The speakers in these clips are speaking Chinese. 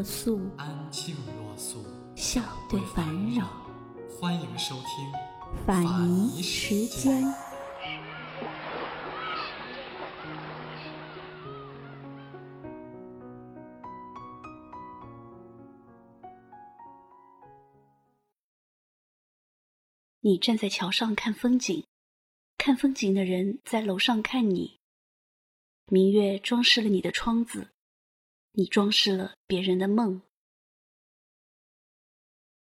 若素，安静若素，笑对烦扰。欢迎收听法尼时间。你站在桥上看风景，看风景的人在楼上看你。明月装饰了你的窗子，你装饰了别人的梦。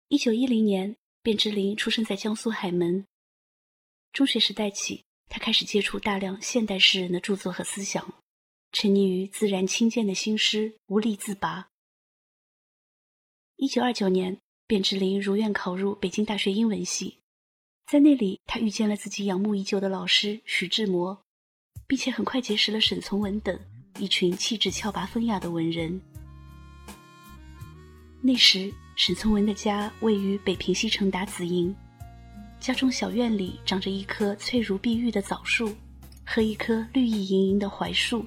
一九一零年，卞之琳出生在江苏海门。中学时代起，他开始接触大量现代诗人的著作和思想，沉溺于自然清贱的新诗，无力自拔。一九二九年，卞之琳如愿考入北京大学英文系。在那里，他遇见了自己仰慕已久的老师徐志摩，并且很快结识了沈从文等一群气质峭拔风雅的文人。那时，沈从文的家位于北平西城达子营，家中小院里长着一棵翠如碧玉的枣树和一棵绿意盈盈的槐树。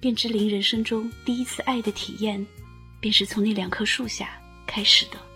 卞之琳人生中第一次爱的体验，便是从那两棵树下开始的。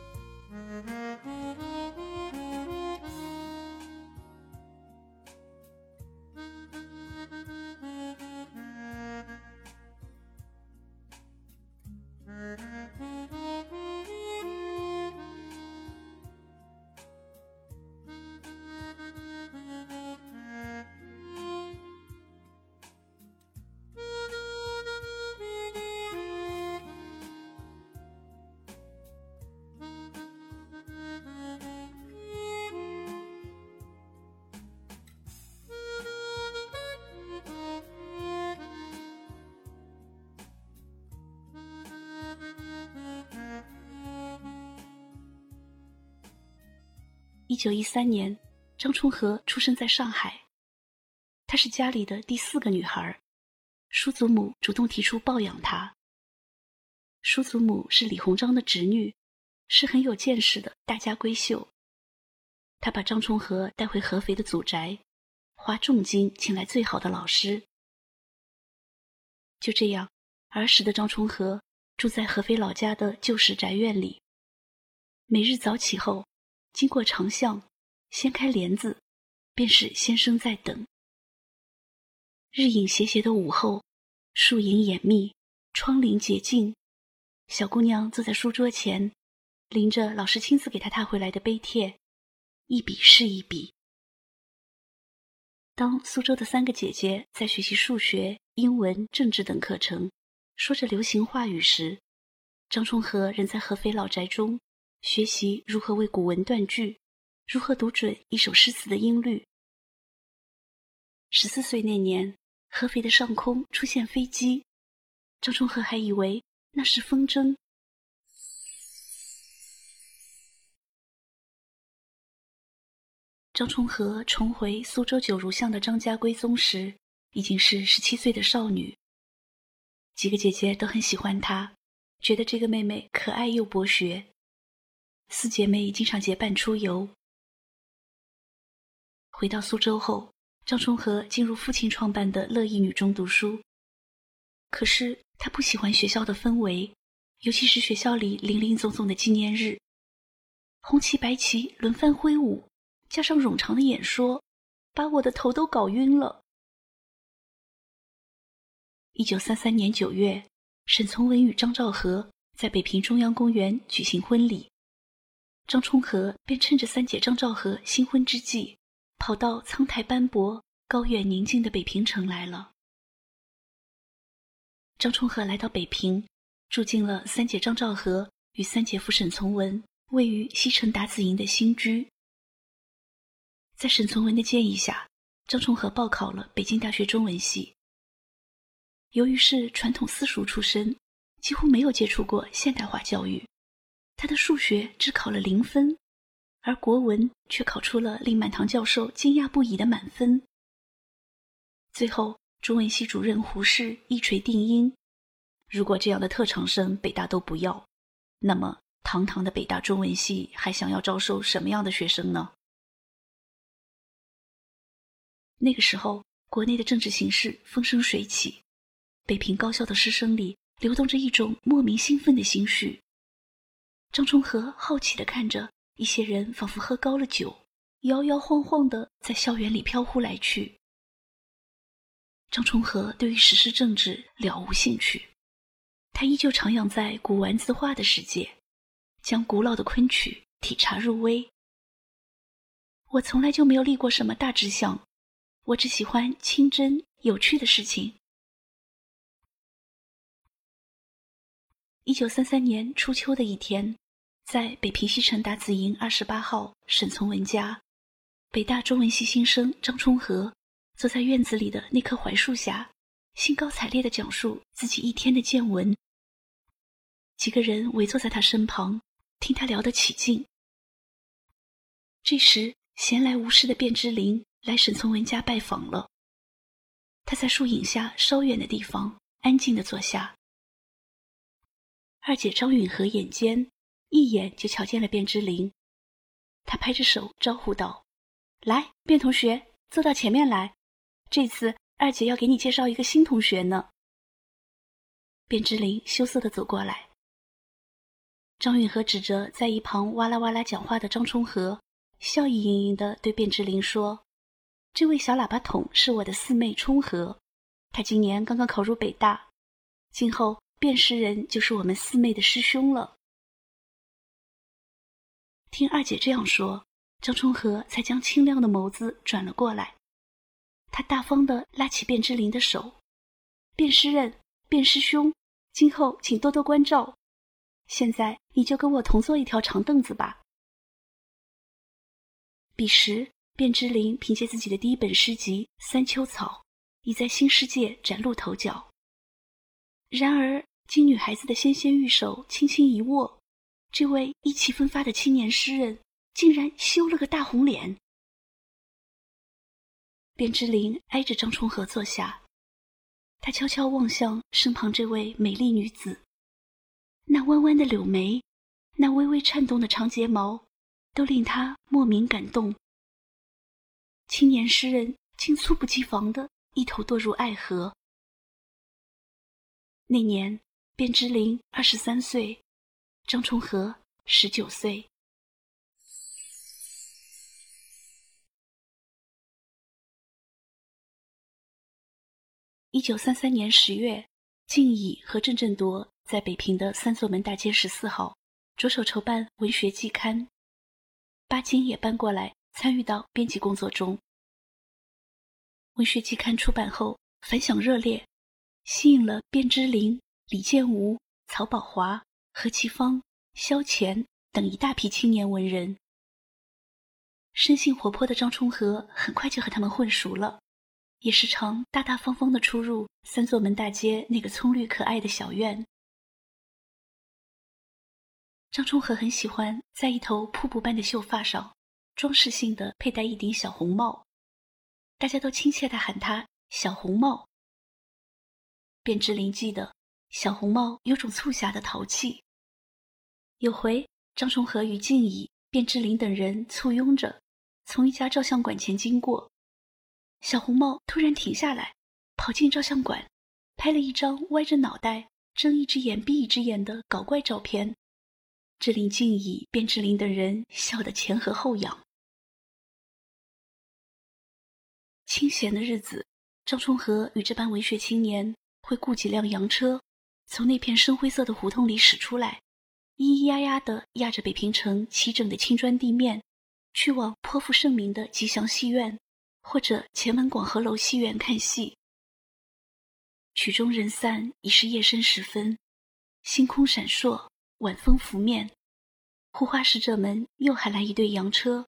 一九一三年，张充和出生在上海。她是家里的第四个女孩，叔祖母主动提出抱养她。叔祖母是李鸿章的侄女，是很有见识的大家闺秀。她把张充和带回合肥的祖宅，花重金请来最好的老师。就这样，儿时的张充和住在合肥老家的旧式宅院里，每日早起后。经过长巷，掀开帘子，便是先生在等。日影斜斜的午后，树影掩密，窗棂洁净，小姑娘坐在书桌前，临着老师亲自给她踏回来的碑帖，一笔是一笔。当苏州的三个姐姐在学习数学、英文、政治等课程，说着流行话语时，张充和仍在合肥老宅中。学习如何为古文断句，如何读准一首诗词的音律。十四岁那年，合肥的上空出现飞机，张充和还以为那是风筝。张充和重回苏州九如巷的张家归宗时，已经是十七岁的少女。几个姐姐都很喜欢她，觉得这个妹妹可爱又博学。四姐妹经常结伴出游。回到苏州后，张充和进入父亲创办的乐意女中读书。可是他不喜欢学校的氛围，尤其是学校里林林总总的纪念日，红旗白旗轮番挥舞，加上冗长的演说，把我的头都搞晕了。一九三三年九月，沈从文与张兆和在北平中央公园举行婚礼。张充和便趁着三姐张兆和新婚之际，跑到苍苔斑驳、高远宁静的北平城来了。张充和来到北平，住进了三姐张兆和与三姐夫沈从文位于西城达子营的新居。在沈从文的建议下，张充和报考了北京大学中文系。由于是传统私塾出身，几乎没有接触过现代化教育，他的数学只考了零分，而国文却考出了令满堂教授惊讶不已的满分。最后，中文系主任胡适一锤定音：如果这样的特长生北大都不要，那么堂堂的北大中文系还想要招收什么样的学生呢？那个时候，国内的政治形势风生水起，北平高校的师生里流动着一种莫名兴奋的心绪。张崇和好奇地看着一些人，仿佛喝高了酒，摇摇晃晃地在校园里飘忽来去。张崇和对于时事政治了无兴趣，他依旧徜徉在古玩字画的世界，将古老的昆曲体察入微。我从来就没有立过什么大志向。我只喜欢清真有趣的事情。一九三三年初秋的一天，在北平西城达子营二十八号沈从文家，北大中文系新生张充和坐在院子里的那棵槐树下，兴高采烈地讲述自己一天的见闻。几个人围坐在他身旁，听他聊得起劲。这时，闲来无事的卞之琳。来沈从文家拜访了。他在树影下稍远的地方安静的坐下。二姐张允和眼尖，一眼就瞧见了卞之琳，她拍着手招呼道：“来，卞同学，坐到前面来。这次二姐要给你介绍一个新同学呢。”卞之琳羞涩的走过来。张允和指着在一旁哇啦哇啦讲话的张充和，笑意盈盈的对卞之琳说。这位小喇叭筒是我的四妹冲和，她今年刚刚考入北大，今后卞师人就是我们四妹的师兄了。听二姐这样说，张冲和才将清亮的眸子转了过来，他大方的拉起卞之琳的手：“卞师任，卞师兄，今后请多多关照。现在你就跟我同坐一条长凳子吧。”彼时。卞之琳凭借自己的第一本诗集《三秋草》，已在新世界崭露头角。然而，经女孩子的纤纤玉手轻轻一握，这位意气风发的青年诗人竟然羞了个大红脸。卞之琳挨着张充和坐下，他悄悄望向身旁这位美丽女子，那弯弯的柳眉，那微微颤动的长睫毛，都令他莫名感动。青年诗人竟猝不及防的一头堕入爱河。那年，卞之琳二十三岁，张充和十九岁。一九三三年十月，敬乙和郑振铎在北平的三座门大街十四号着手筹办文学季刊，巴金也搬过来。参与到编辑工作中。文学季刊出版后反响热烈，吸引了卞之琳、李建吾、曹宝华、何其芳、萧乾等一大批青年文人。生性活泼的张充和很快就和他们混熟了，也时常大大方方的出入三座门大街那个葱绿可爱的小院。张充和很喜欢在一头瀑布般的秀发上。装饰性的佩戴一顶小红帽，大家都亲切地喊他“小红帽”。卞之琳记得，小红帽有种促狭的淘气。有回，张崇和与静怡、卞之琳等人簇拥着从一家照相馆前经过，小红帽突然停下来，跑进照相馆，拍了一张歪着脑袋、睁一只眼闭一只眼的搞怪照片，这令静怡、卞之琳等人笑得前合后仰。清闲的日子，张崇和与这班文学青年会雇几辆洋车，从那片深灰色的胡同里驶出来，咿咿呀呀地压着北平城齐整的青砖地面，去往颇负盛名的吉祥戏院或者前门广和楼戏院看戏。曲终人散，已是夜深时分，星空闪烁，晚风拂面，护花使者们又喊来一对洋车，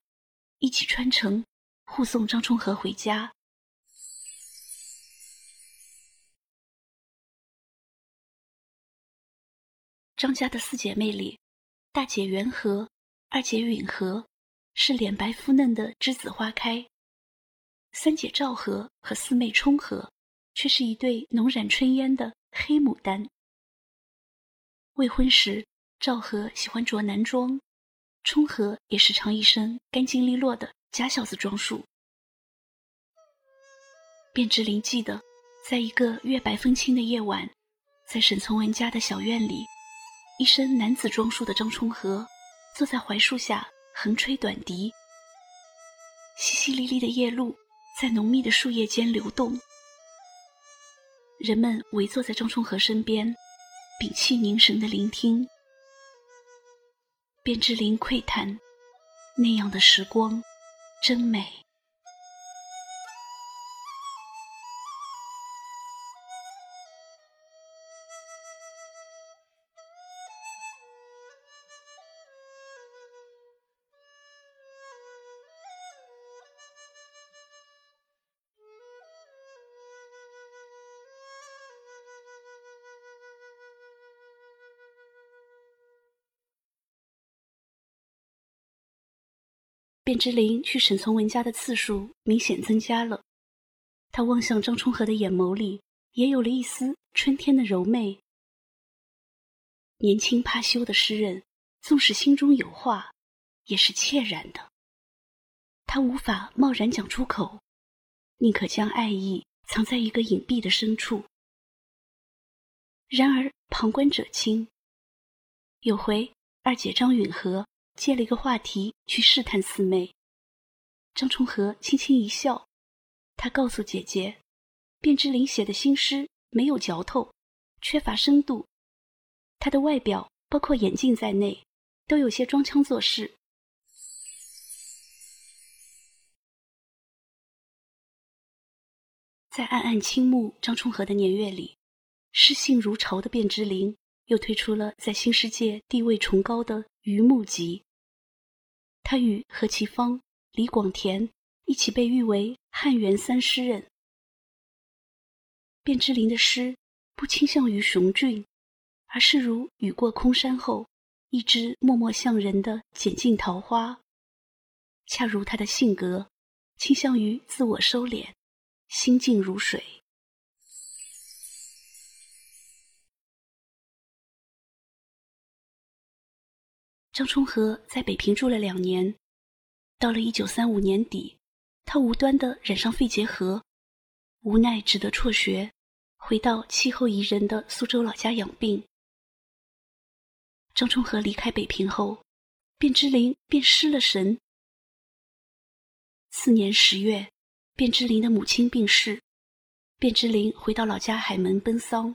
一起穿城。护送张充和回家。张家的四姐妹里，大姐元和，二姐允和，是脸白肤嫩的栀子花开；三姐赵和和四妹冲和，却是一对浓染春烟的黑牡丹。未婚时，赵和喜欢着男装，冲和也是常一身干净利落的假小子装束。卞之琳记得，在一个月白风清的夜晚，在沈从文家的小院里。一身男子装束的张充和坐在槐树下横吹短笛，淅淅沥沥的夜露在浓密的树叶间流动。人们围坐在张充和身边，屏气凝神的聆听。卞之琳喟叹：“那样的时光，真美。”卞之琳去沈从文家的次数明显增加了，他望向张充和的眼眸里也有了一丝春天的柔媚。年轻怕羞的诗人，纵使心中有话，也是怯然的。他无法贸然讲出口，宁可将爱意藏在一个隐蔽的深处。然而旁观者清。有回二姐张允和。借了一个话题去试探四妹，张充和轻轻一笑，他告诉姐姐，卞之琳写的新诗没有嚼头，缺乏深度，他的外表包括眼镜在内，都有些装腔作势。在暗暗倾慕张充和的年月里，诗性如潮的卞之琳又推出了在新世界地位崇高的《榆木集》。他与何其芳、李广田一起被誉为汉元三诗人。卞之琳的诗不倾向于雄峻，而是如雨过空山后一枝默默向人的剪尽桃花，恰如他的性格，倾向于自我收敛，心静如水。张充和在北平住了两年，到了一九三五年底，他无端的染上肺结核，无奈只得辍学，回到气候宜人的苏州老家养病。张充和离开北平后，卞之琳便失了神。次年十月，卞之琳的母亲病逝，卞之琳回到老家海门奔丧。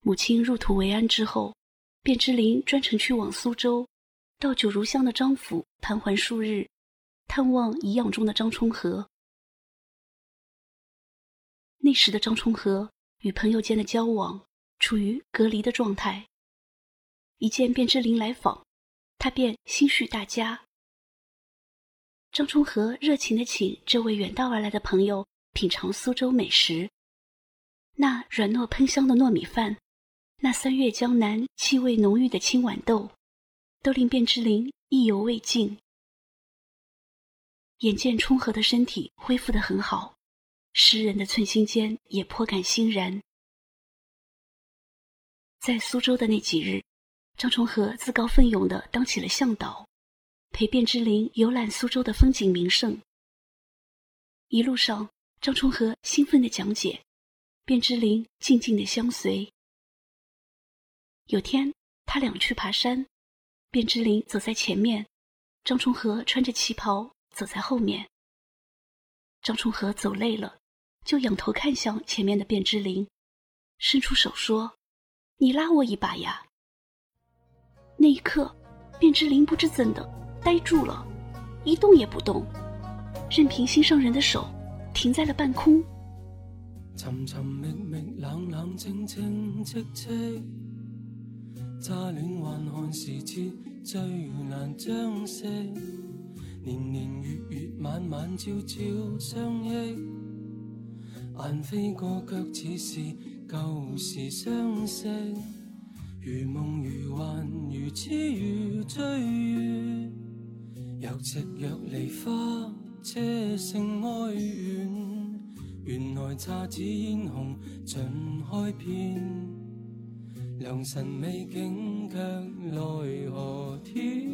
母亲入土为安之后。卞之琳专程去往苏州，到九如乡的张府盘桓数日，探望颐养中的张充和。那时的张充和与朋友间的交往处于隔离的状态，一见卞之琳来访，他便心绪大佳。张充和热情的请这位远道而来的朋友品尝苏州美食，那软糯喷香的糯米饭。那三月江南气味浓郁的青豌豆，都令卞之琳意犹未尽。眼见冲和的身体恢复得很好，诗人的寸心间也颇感欣然。在苏州的那几日，张崇和自告奋勇地当起了向导，陪卞之琳游览苏州的风景名胜。一路上，张充和兴奋地讲解，卞之琳静静地相随。有天，他俩去爬山，卞之琳走在前面，张充和穿着旗袍走在后面。张充和走累了，就仰头看向前面的卞之琳，伸出手说：“你拉我一把呀。”那一刻，卞之琳不知怎的呆住了，一动也不动，任凭心上人的手停在了半空。沉沉觅觅，冷冷清清，戚戚。乍恋还看时节，最难将息。年年月月，晚晚朝朝相忆。雁飞过，却似是旧时相识。如梦如幻如痴如醉月，有夕若梨花，车声哀怨。原来姹紫嫣红尽开遍，良辰美景却奈何天。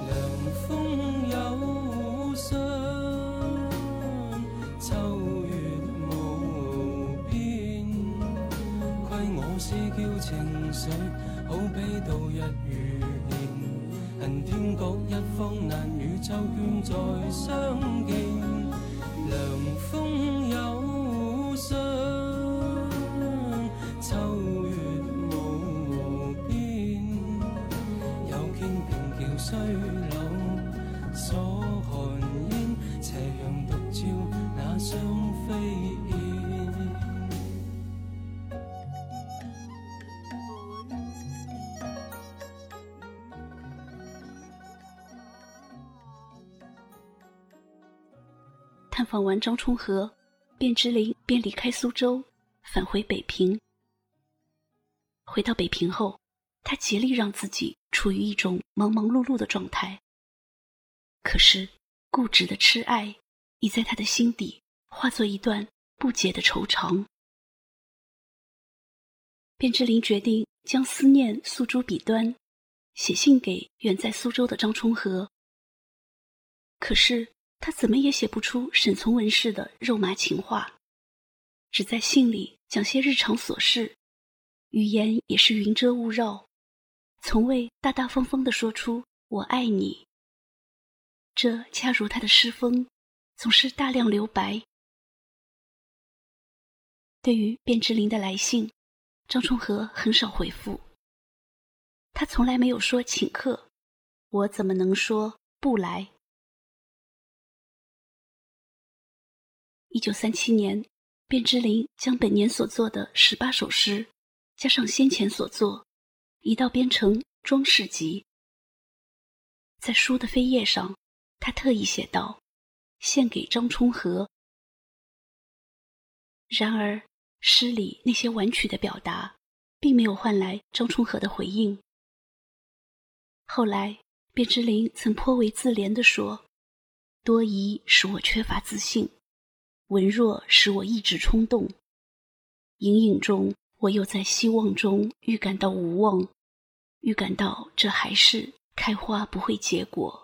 凉风有信，秋月无边。亏我思娇情绪，好比度日如年。恨天各一方，难与秋娟再相见。访完张充和，卞之琳便离开苏州，返回北平。回到北平后，他竭力让自己处于一种忙忙碌碌的状态。可是，固执的痴爱已在他的心底化作一段不解的愁肠。卞之琳决定将思念诉诸笔端，写信给远在苏州的张充和。可是，他怎么也写不出沈从文式的肉麻情话，只在信里讲些日常琐事，语言也是云遮雾绕，从未大大方方地说出“我爱你”。这恰如他的诗风，总是大量留白。对于卞之琳的来信，张充和很少回复。他从来没有说请客，我怎么能说不来？一九三七年，卞之琳将本年所作的十八首诗，加上先前所作，一道编成《装饰集》。在书的扉页上，他特意写道：“献给张充和。”然而，诗里那些婉曲的表达，并没有换来张充和的回应。后来，卞之琳曾颇为自怜地说：“多疑使我缺乏自信。”文弱使我意志冲动，隐隐中我又在希望中预感到无望，预感到这还是开花不会结果。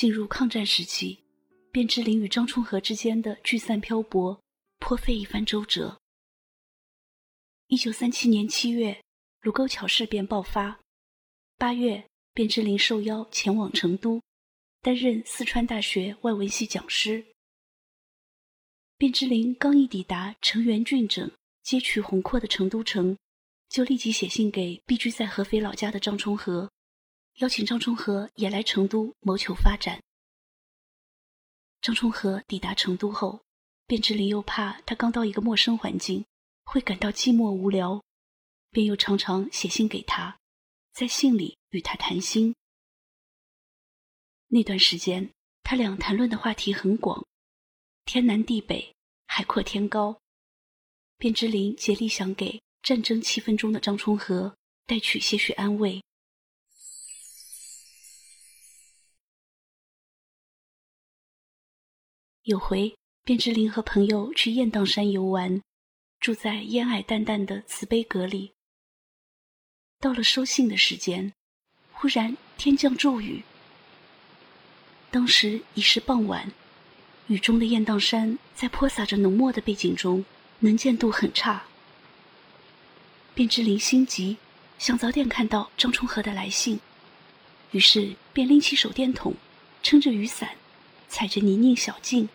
进入抗战时期，卞之琳与张充和之间的聚散漂泊，颇费一番周折。一九三七年七月，卢沟桥事变爆发。八月，卞之琳受邀前往成都，担任四川大学外文系讲师。卞之琳刚一抵达成员峻整、街区宏阔的成都城，就立即写信给避居在合肥老家的张充和。邀请张充和也来成都谋求发展。张充和抵达成都后，卞之琳又怕他刚到一个陌生环境会感到寂寞无聊，便又常常写信给他，在信里与他谈心。那段时间，他俩谈论的话题很广，天南地北，海阔天高。卞之琳竭力想给战争气氛中的张充和带去些许安慰。有回，卞之琳和朋友去雁荡山游玩，住在烟霭淡淡的慈悲阁里。到了收信的时间，忽然天降骤雨。当时已是傍晚，雨中的雁荡山在泼洒着浓墨的背景中，能见度很差。卞之琳心急，想早点看到张充和的来信，于是便拎起手电筒，撑着雨伞，踩着泥泞小径，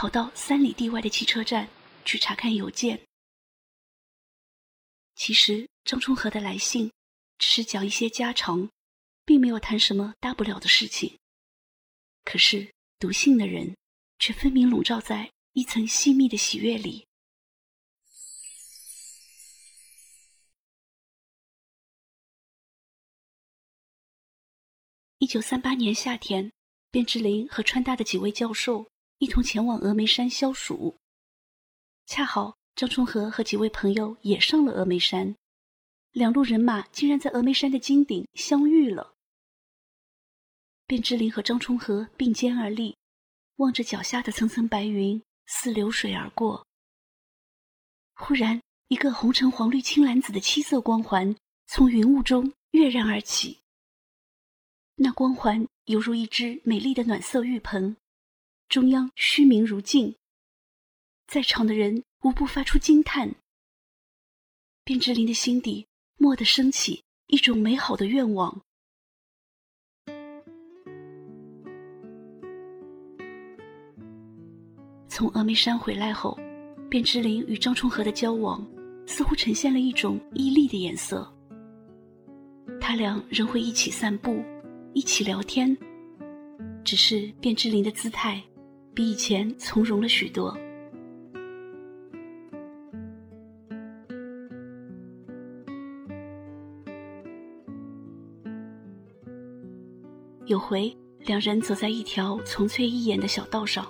跑到三里地外的汽车站去查看邮件。其实张充和的来信只是讲一些家常，并没有谈什么大不了的事情。可是读信的人却分明笼罩在一层细密的喜悦里。一九三八年夏天，卞之琳和川大的几位教授一同前往峨眉山消暑，恰好。张春和和几位朋友也上了峨眉山，两路人马竟然在峨眉山的金顶相遇了。卞之琳和张春和并肩而立，望着脚下的层层白云似流水而过。忽然，一个红橙黄绿青蓝紫的七色光环从云雾中跃然而起，那光环犹如一只美丽的暖色浴盆，中央虚明如镜，在场的人。无不发出惊叹。卞之琳的心底蓦地升起一种美好的愿望。从峨眉山回来后，卞之琳与张充和的交往似乎呈现了一种毅力的颜色。他俩仍会一起散步，一起聊天，只是卞之琳的姿态比以前从容了许多。有回，两人走在一条丛翠一眼的小道上，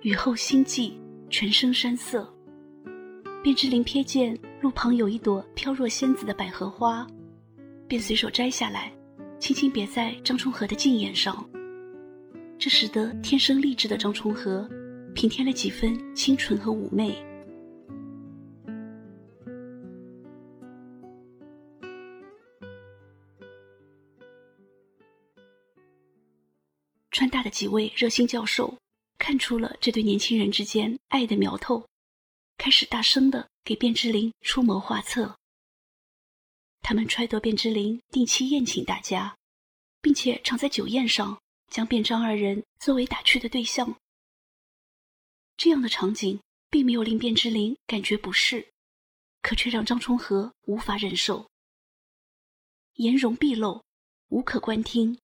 雨后心悸，全身山色。卞之琳瞥见路旁有一朵飘若仙子的百合花，便随手摘下来，轻轻别在张充和的镜眼上。这使得天生丽质的张充和平添了几分清纯和妩媚。川大的几位热心教授看出了这对年轻人之间爱的苗头，开始大声的给卞之琳出谋划策。他们揣度卞之琳定期宴请大家，并且常在酒宴上将卞张二人作为打趣的对象。这样的场景并没有令卞之琳感觉不适，可却让张充和无法忍受。颜容毕露，无可观听。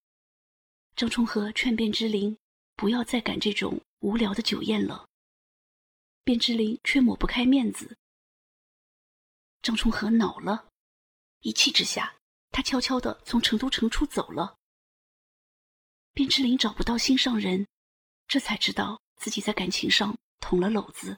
张充和劝卞之琳不要再赶这种无聊的酒宴了，卞之琳却抹不开面子。张充和恼了，一气之下，他悄悄地从成都城出走了。卞之琳找不到心上人，这才知道自己在感情上捅了篓子。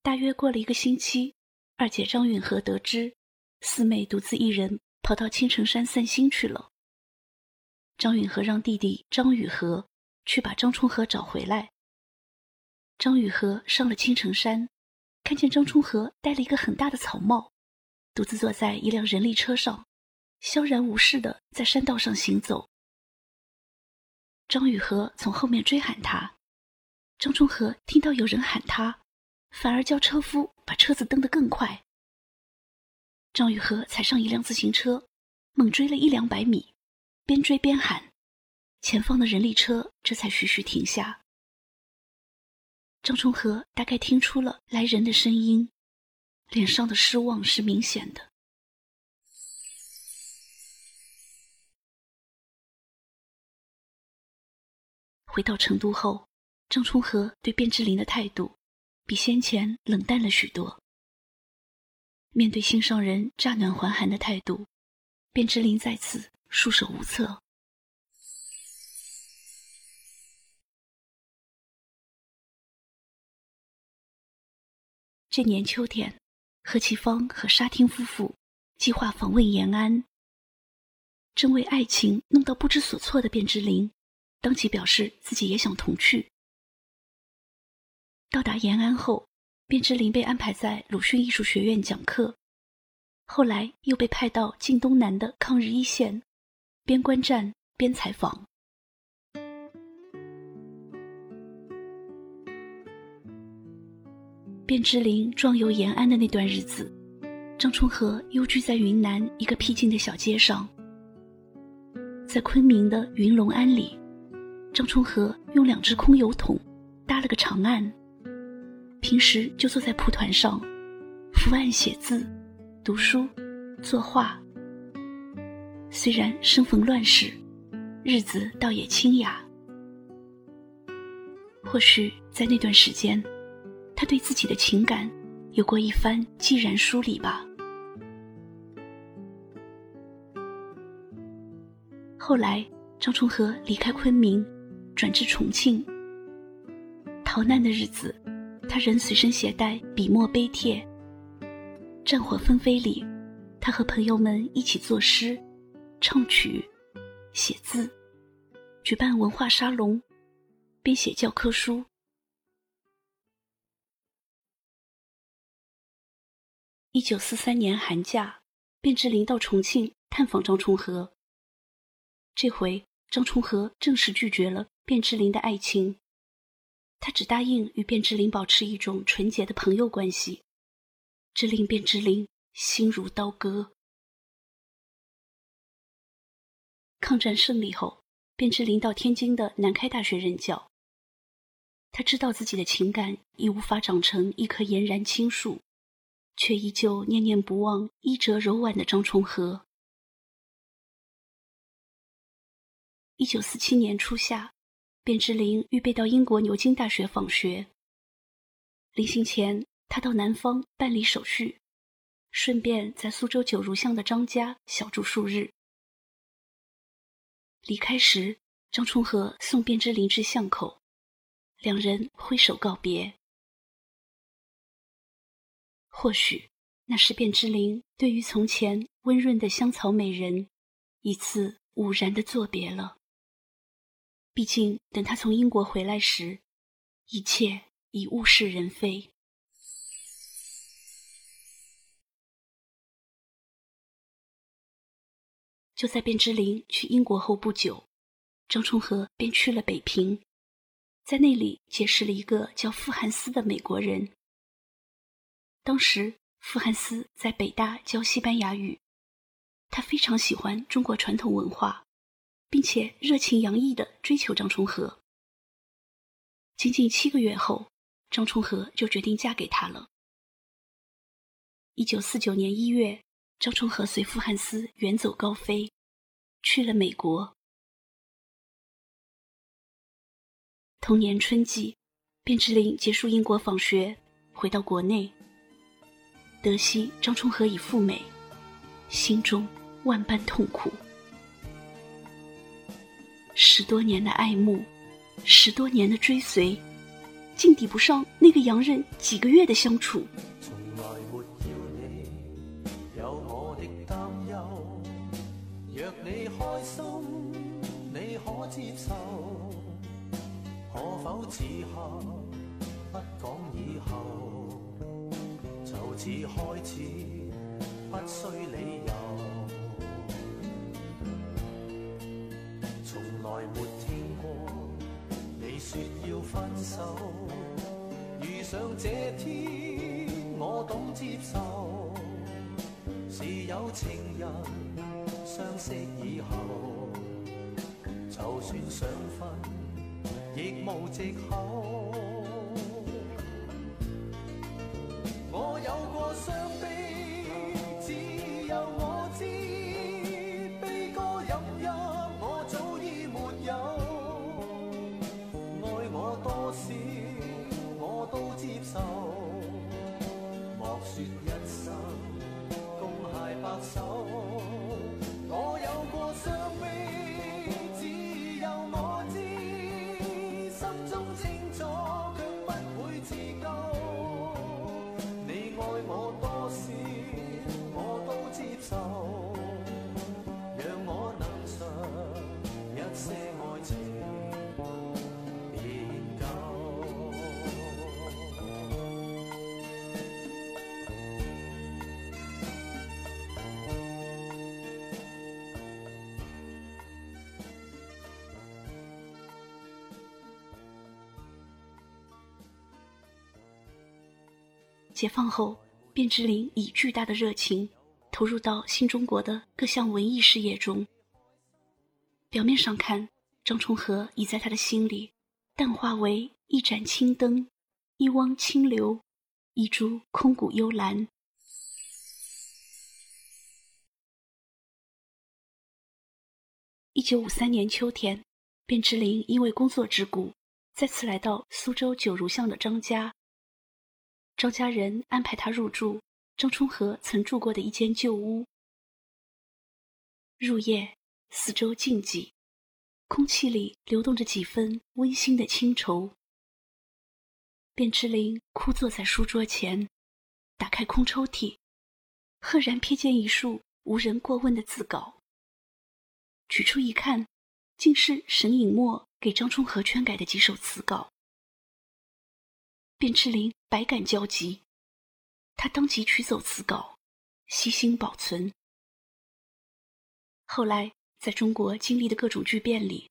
大约过了一个星期。二姐张允和得知四妹独自一人跑到青城山散心去了。张允和让弟弟张雨和去把张春和找回来。张雨和上了青城山，看见张春和戴了一个很大的草帽，独自坐在一辆人力车上，萧然无事的在山道上行走。张雨和从后面追喊他，张充和听到有人喊他。反而叫车夫把车子蹬得更快。张雨和踩上一辆自行车，猛追了一两百米，边追边喊，前方的人力车这才徐徐停下。张充和大概听出了来人的声音，脸上的失望是明显的。回到成都后，张充和对卞之琳的态度。比先前冷淡了许多。面对心上人乍暖还寒的态度，卞之琳再次束手无策。这年秋天，何其芳和沙汀夫妇计划访问延安。正为爱情弄到不知所措的卞之琳，当即表示自己也想同去。到达延安后，卞之琳被安排在鲁迅艺术学院讲课，后来又被派到晋东南的抗日一线，边观战边采访。卞之琳壮游延安的那段日子，张充和幽居在云南一个僻静的小街上。在昆明的云龙庵里，张充和用两只空油桶搭了个长案，平时就坐在蒲团上，伏案写字、读书、作画。虽然生逢乱世，日子倒也清雅。或许在那段时间。他对自己的情感有过一番寂然梳理吧。后来，张充和离开昆明，转至重庆。逃难的日子，他仍随身携带笔墨碑帖。战火纷飞里，他和朋友们一起作诗、唱曲、写字，举办文化沙龙，编写教科书。一九四三年寒假，卞之琳到重庆探访张充和。这回张充和正式拒绝了卞之琳的爱情，他只答应与卞之琳保持一种纯洁的朋友关系，这令卞之琳心如刀割。抗战胜利后，卞之琳到天津的南开大学任教。他知道自己的情感已无法长成一棵俨然青树。却依旧念念不忘衣着柔婉的张充和。一九四七年初夏，卞之琳预备到英国牛津大学访学。临行前，他到南方办理手续，顺便在苏州九如巷的张家小住数日。离开时，张充和送卞之琳至巷口，两人挥手告别。或许，那是卞之琳对于从前温润的香草美人一次偶然的作别了。毕竟，等他从英国回来时，一切已物是人非。就在卞之琳去英国后不久，张充和便去了北平，在那里结识了一个叫傅汉思的美国人。当时，傅汉思在北大教西班牙语，他非常喜欢中国传统文化，并且热情洋溢地追求张充和。仅仅七个月后，张充和就决定嫁给他了。一九四九年一月，张充和随傅汉思远走高飞，去了美国。同年春季，卞之琳结束英国访学，回到国内。得悉张充和已赴美，心中万般痛苦。十多年的爱慕，十多年的追随，竟抵不上那个洋人几个月的相处。从来没要你有我的担忧，若你开心，你可接受？可否此刻不讲以后？似开始，不需理由。从来没听过你说要分手，遇上这天，我懂接受。是有情人相识以后，就算想分，亦无藉口。解放后，卞之琳以巨大的热情投入到新中国的各项文艺事业中。表面上看，张充和已在他的心里淡化为一盏青灯，一汪清流，一株空谷幽兰。一九五三年秋天，卞之琳因为工作之故，再次来到苏州九如巷的张家。张家人安排他入住张充和曾住过的一间旧屋。入夜，四周静寂，空气里流动着几分温馨的清愁。卞之琳枯坐在书桌前，打开空抽屉，赫然瞥见一束无人过问的字稿。取出一看，竟是沈尹墨给张充和圈改的几首词稿。卞之琳百感交集，他当即取走词稿，悉心保存。后来在中国经历的各种巨变里，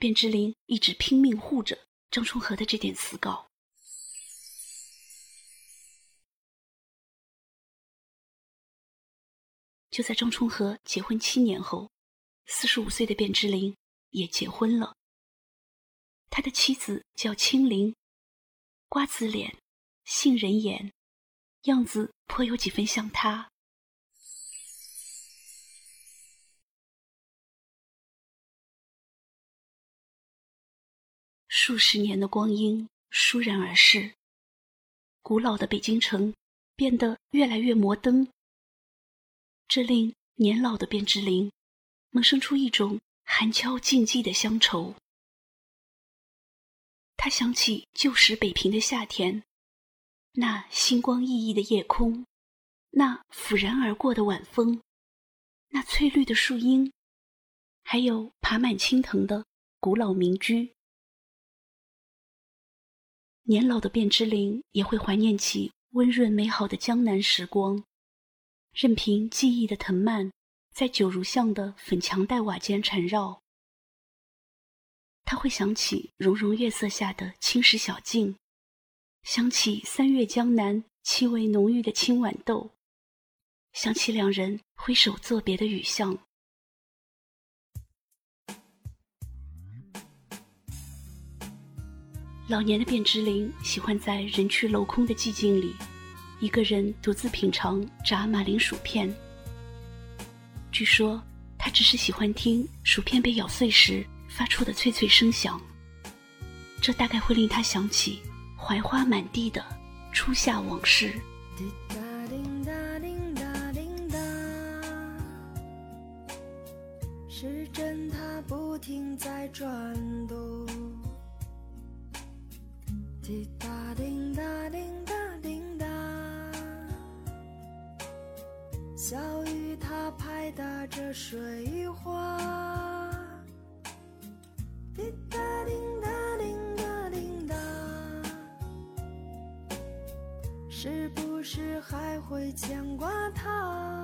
卞之琳一直拼命护着张充和的这点词稿。就在张充和结婚七年后。四十五岁的卞之琳也结婚了。他的妻子叫青玲，瓜子脸，杏仁眼，样子颇有几分像他。数十年的光阴倏然而逝，古老的北京城变得越来越摩登，这令年老的卞之琳。萌生出一种寒悄静寂的乡愁。他想起旧时北平的夏天，那星光熠熠的夜空，那拂然而过的晚风，那翠绿的树荫，还有爬满青藤的古老民居。年老的卞之琳也会怀念起温润美好的江南时光，任凭记忆的藤蔓。在九如巷的粉墙黛瓦间缠绕，他会想起融融月色下的青石小径，想起三月江南气味浓郁的青豌豆，想起两人挥手作别的雨巷。老年的卞之琳喜欢在人去楼空的寂静里，一个人独自品尝炸马铃薯片。据说，他只是喜欢听薯片被咬碎时发出的脆脆声响，这大概会令他想起槐花满地的初夏往事。滴答滴答滴答滴答，时针它不停在转动。滴答滴答滴答滴答，小雨它拍打着水花。滴是还会牵挂他？